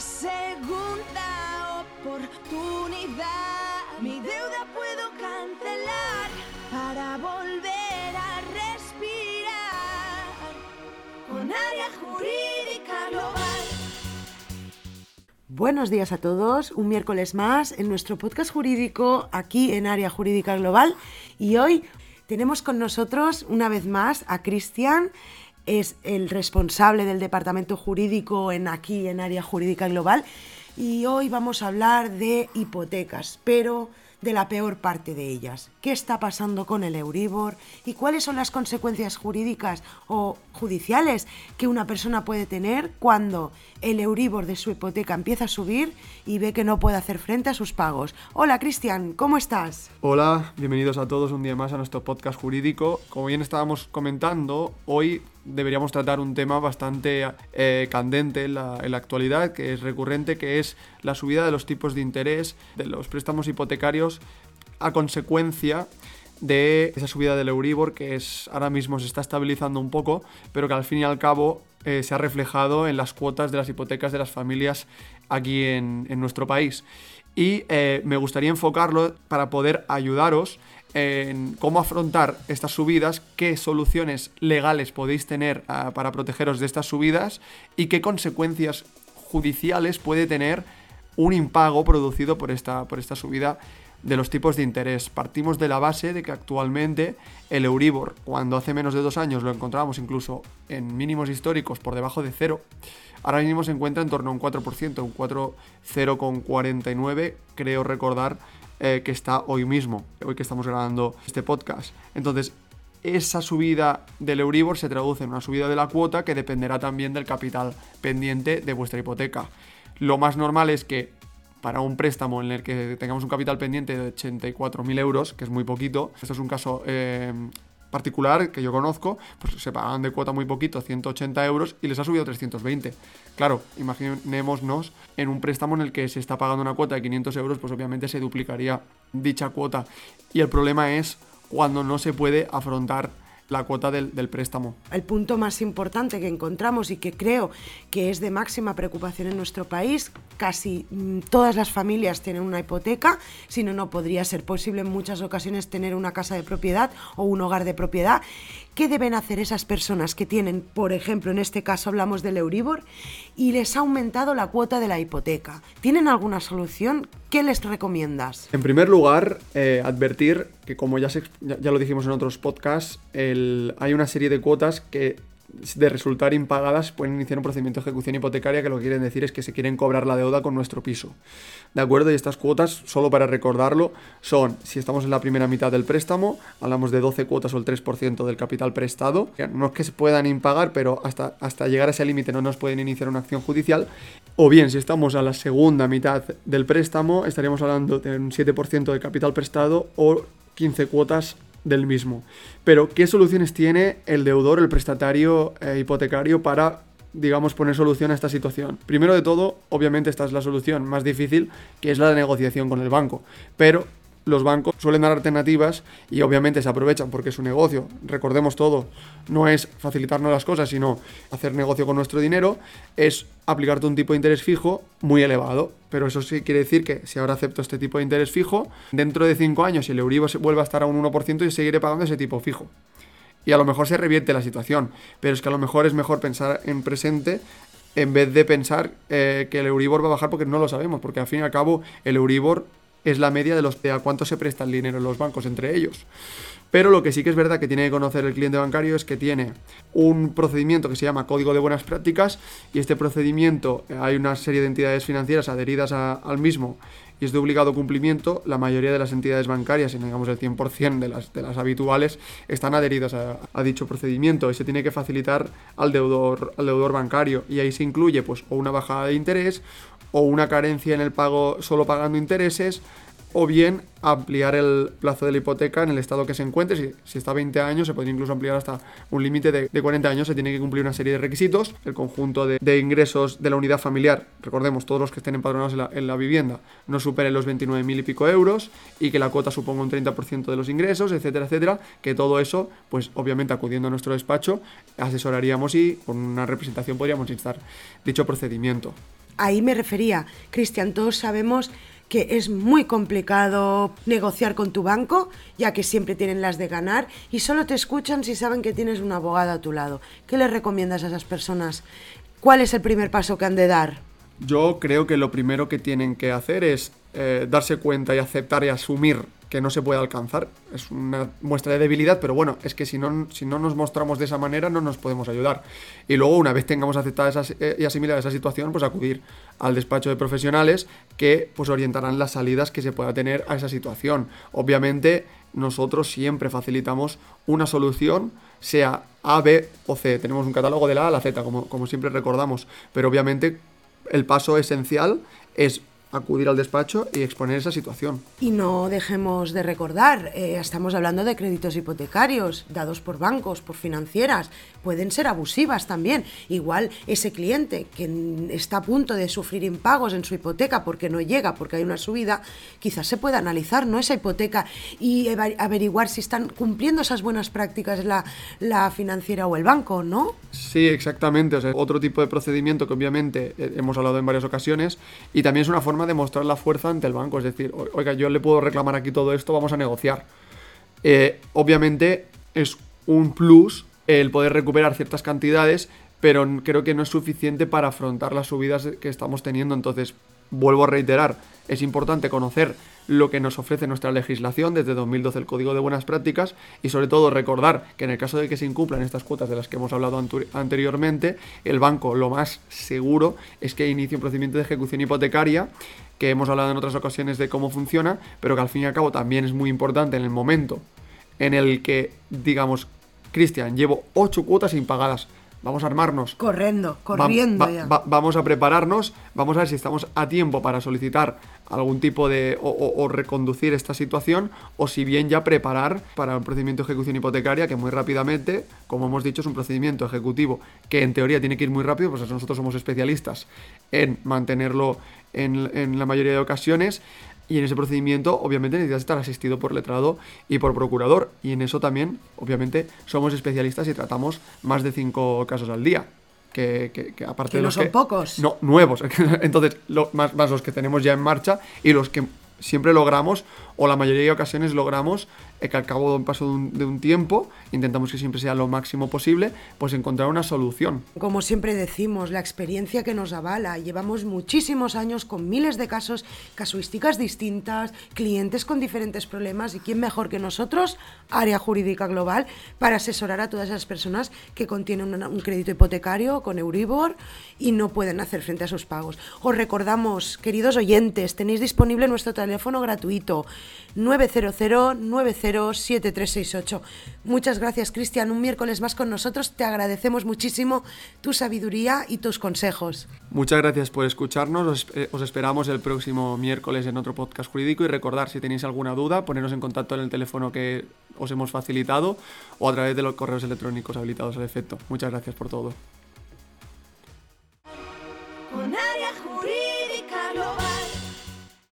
segunda oportunidad. Mi deuda puedo cancelar para volver a respirar con área jurídica global. Buenos días a todos, un miércoles más en nuestro podcast jurídico aquí en Área Jurídica Global y hoy tenemos con nosotros una vez más a Cristian, es el responsable del departamento jurídico en aquí en Área Jurídica Global y hoy vamos a hablar de hipotecas, pero de la peor parte de ellas. ¿Qué está pasando con el Euribor y cuáles son las consecuencias jurídicas o judiciales que una persona puede tener cuando el Euribor de su hipoteca empieza a subir y ve que no puede hacer frente a sus pagos? Hola Cristian, ¿cómo estás? Hola, bienvenidos a todos un día más a nuestro podcast jurídico. Como bien estábamos comentando, hoy deberíamos tratar un tema bastante eh, candente en la, actualidad, que es recurrente, que es la subida de los tipos de interés de los préstamos hipotecarios a consecuencia de esa subida del Euribor, que es ahora mismo se está estabilizando un poco, pero que al fin y al cabo eh, se ha reflejado en las cuotas de las hipotecas de las familias aquí en, en nuestro país. Y eh, me gustaría enfocarlo para poder ayudaros en cómo afrontar estas subidas, qué soluciones legales podéis tener uh, para protegeros de estas subidas y qué consecuencias judiciales puede tener un impago producido por esta, por esta subida de los tipos de interés. Partimos de la base de que actualmente el Euribor, cuando hace menos de dos años lo encontrábamos incluso en mínimos históricos por debajo de cero, ahora mismo se encuentra en torno a un 4%, un 4,049, creo recordar eh, que está hoy mismo, hoy que estamos grabando este podcast. Entonces, esa subida del Euribor se traduce en una subida de la cuota que dependerá también del capital pendiente de vuestra hipoteca. Lo más normal es que para un préstamo en el que tengamos un capital pendiente de 84.000 euros, que es muy poquito, esto es un caso eh, particular que yo conozco, pues se pagan de cuota muy poquito, 180 euros, y les ha subido 320. Claro, imaginémonos en un préstamo en el que se está pagando una cuota de 500 euros, pues obviamente se duplicaría dicha cuota. Y el problema es cuando no se puede afrontar la cuota del, préstamo. El punto más importante que encontramos y que creo que es de máxima preocupación en nuestro país, casi mm, todas las familias tienen una hipoteca, si no, no podría ser posible en muchas ocasiones tener una casa de propiedad o un hogar de propiedad. ¿Qué deben hacer esas personas que tienen, por ejemplo, en este caso hablamos del Euribor, y les ha aumentado la cuota de la hipoteca? ¿Tienen alguna solución? ¿Qué les recomiendas? En primer lugar, eh, advertir que como ya, se, ya, lo dijimos en otros podcasts, el, hay una serie de cuotas que de resultar impagadas pueden iniciar un procedimiento de ejecución hipotecaria que lo que quieren decir es que se quieren cobrar la deuda con nuestro piso. ¿De acuerdo? Y estas cuotas, solo para recordarlo, son, si estamos en la primera mitad del préstamo, hablamos de 12 cuotas o el 3% del capital prestado, no es que se puedan impagar, pero hasta, hasta llegar a ese límite no nos pueden iniciar una acción judicial, o bien si estamos a la segunda mitad del préstamo, estaríamos hablando de un 7% de capital prestado o 15 cuotas del mismo. Pero, ¿qué soluciones tiene el deudor, el prestatario eh, hipotecario para, digamos, poner solución a esta situación? Primero de todo, obviamente esta es la solución más difícil, que es la de negociación con el banco. Pero los bancos suelen dar alternativas y obviamente se aprovechan porque su negocio. Recordemos todo, no es facilitarnos las cosas, sino hacer negocio con nuestro dinero, es aplicarte un tipo de interés fijo muy elevado. Pero eso sí quiere decir que si ahora acepto este tipo de interés fijo, dentro de 5 años, el Euribor vuelve a estar a un 1%, yo seguiré pagando ese tipo fijo. Y a lo mejor se revierte la situación, pero es que a lo mejor es mejor pensar en presente en vez de pensar eh, que el Euribor va a bajar porque no lo sabemos, porque al fin y al cabo el Euribor es la media de, los, de a cuánto se presta el dinero en los bancos entre ellos. Pero lo que sí que es verdad que tiene que conocer el cliente bancario es que tiene un procedimiento que se llama Código de Buenas Prácticas y este procedimiento hay una serie de entidades financieras adheridas a, al mismo y es de obligado cumplimiento. La mayoría de las entidades bancarias, y digamos el 100% de las, de las habituales, están adheridas a, a, dicho procedimiento y se tiene que facilitar al deudor, al deudor bancario y ahí se incluye pues o una bajada de interés o una carencia en el pago solo pagando intereses, o bien ampliar el plazo de la hipoteca en el estado que se encuentre. Si, si está a 20 años, se puede incluso ampliar hasta un límite de, de, 40 años. Se tiene que cumplir una serie de requisitos. El conjunto de, de, ingresos de la unidad familiar, recordemos, todos los que estén empadronados en la, en la vivienda, no superen los 29.000 y pico euros y que la cuota suponga un 30% de los ingresos, etcétera, etcétera. Que todo eso, pues obviamente acudiendo a nuestro despacho, asesoraríamos y con una representación podríamos instar dicho procedimiento. Ahí me refería, Cristian, todos sabemos que es muy complicado negociar con tu banco, ya que siempre tienen las de ganar y solo te escuchan si saben que tienes un abogado a tu lado. ¿Qué les recomiendas a esas personas? ¿Cuál es el primer paso que han de dar? Yo creo que lo primero que tienen que hacer es eh, darse cuenta y aceptar y asumir que no se puede alcanzar. Es una muestra de debilidad, pero bueno, es que si no, si no nos mostramos de esa manera no nos podemos ayudar. Y luego, una vez tengamos aceptada esa, eh, y asimilada esa situación, pues acudir al despacho de profesionales que pues orientarán las salidas que se pueda tener a esa situación. Obviamente, nosotros siempre facilitamos una solución, sea A, B o C. Tenemos un catálogo de la A a la Z, como, como siempre recordamos, pero obviamente el paso esencial es acudir al despacho y exponer esa situación. Y no dejemos de recordar, eh, estamos hablando de créditos hipotecarios dados por bancos, por financieras, pueden ser abusivas también. Igual ese cliente que está a punto de sufrir impagos en su hipoteca porque no llega, porque hay una subida, quizás se pueda analizar ¿no? esa hipoteca y averiguar si están cumpliendo esas buenas prácticas la, la financiera o el banco, ¿no? Sí, exactamente. O sea, otro tipo de procedimiento que obviamente eh, hemos hablado en varias ocasiones y también es una forma de mostrar la fuerza ante el banco. Es decir, oiga, yo le puedo reclamar aquí todo esto, vamos a negociar. Eh, obviamente es un plus el poder recuperar ciertas cantidades, pero creo que no es suficiente para afrontar las subidas que estamos teniendo. Entonces, vuelvo a reiterar, es importante conocer lo que nos ofrece nuestra legislación desde 2012 el Código de Buenas Prácticas y sobre todo recordar que en el caso de que se incumplan estas cuotas de las que hemos hablado anteriormente, el banco lo más seguro es que inicie un procedimiento de ejecución hipotecaria que hemos hablado en otras ocasiones de cómo funciona, pero que al fin y al cabo también es muy importante en el momento en el que, digamos, Cristian, llevo ocho cuotas impagadas, vamos a armarnos. Corriendo, corriendo ya. vamos a prepararnos, vamos a ver si estamos a tiempo para solicitar algún tipo de. O, reconducir esta situación, o si bien ya preparar para un procedimiento de ejecución hipotecaria que muy rápidamente, como hemos dicho, es un procedimiento ejecutivo que en teoría tiene que ir muy rápido, pues nosotros somos especialistas en mantenerlo en, en la mayoría de ocasiones. Y en ese procedimiento, obviamente, necesitas estar asistido por letrado y por procurador. Y en eso también, obviamente, somos especialistas y tratamos más de cinco casos al día. Que, que, aparte de los no son pocos. No, nuevos. Entonces, más, más los que tenemos ya en marcha y los que siempre logramos, o la mayoría de ocasiones logramos, que al cabo de un paso de un, tiempo, intentamos que siempre sea lo máximo posible, pues encontrar una solución. Como siempre decimos, la experiencia que nos avala, llevamos muchísimos años con miles de casos, casuísticas distintas, clientes con diferentes problemas, y quién mejor que nosotros, área jurídica global, para asesorar a todas esas personas que contienen un crédito hipotecario con Euribor y no pueden hacer frente a sus pagos. Os recordamos, queridos oyentes, tenéis disponible nuestro teléfono gratuito 900 907368. Muchas gracias, Cristian. Un miércoles más con nosotros. Te agradecemos muchísimo tu sabiduría y tus consejos. Muchas gracias por escucharnos. Os, eh, os esperamos el próximo miércoles en otro podcast jurídico y recordar si tenéis alguna duda, poneros en contacto en el teléfono que os hemos facilitado o a través de los correos electrónicos habilitados al efecto. Muchas gracias por todo.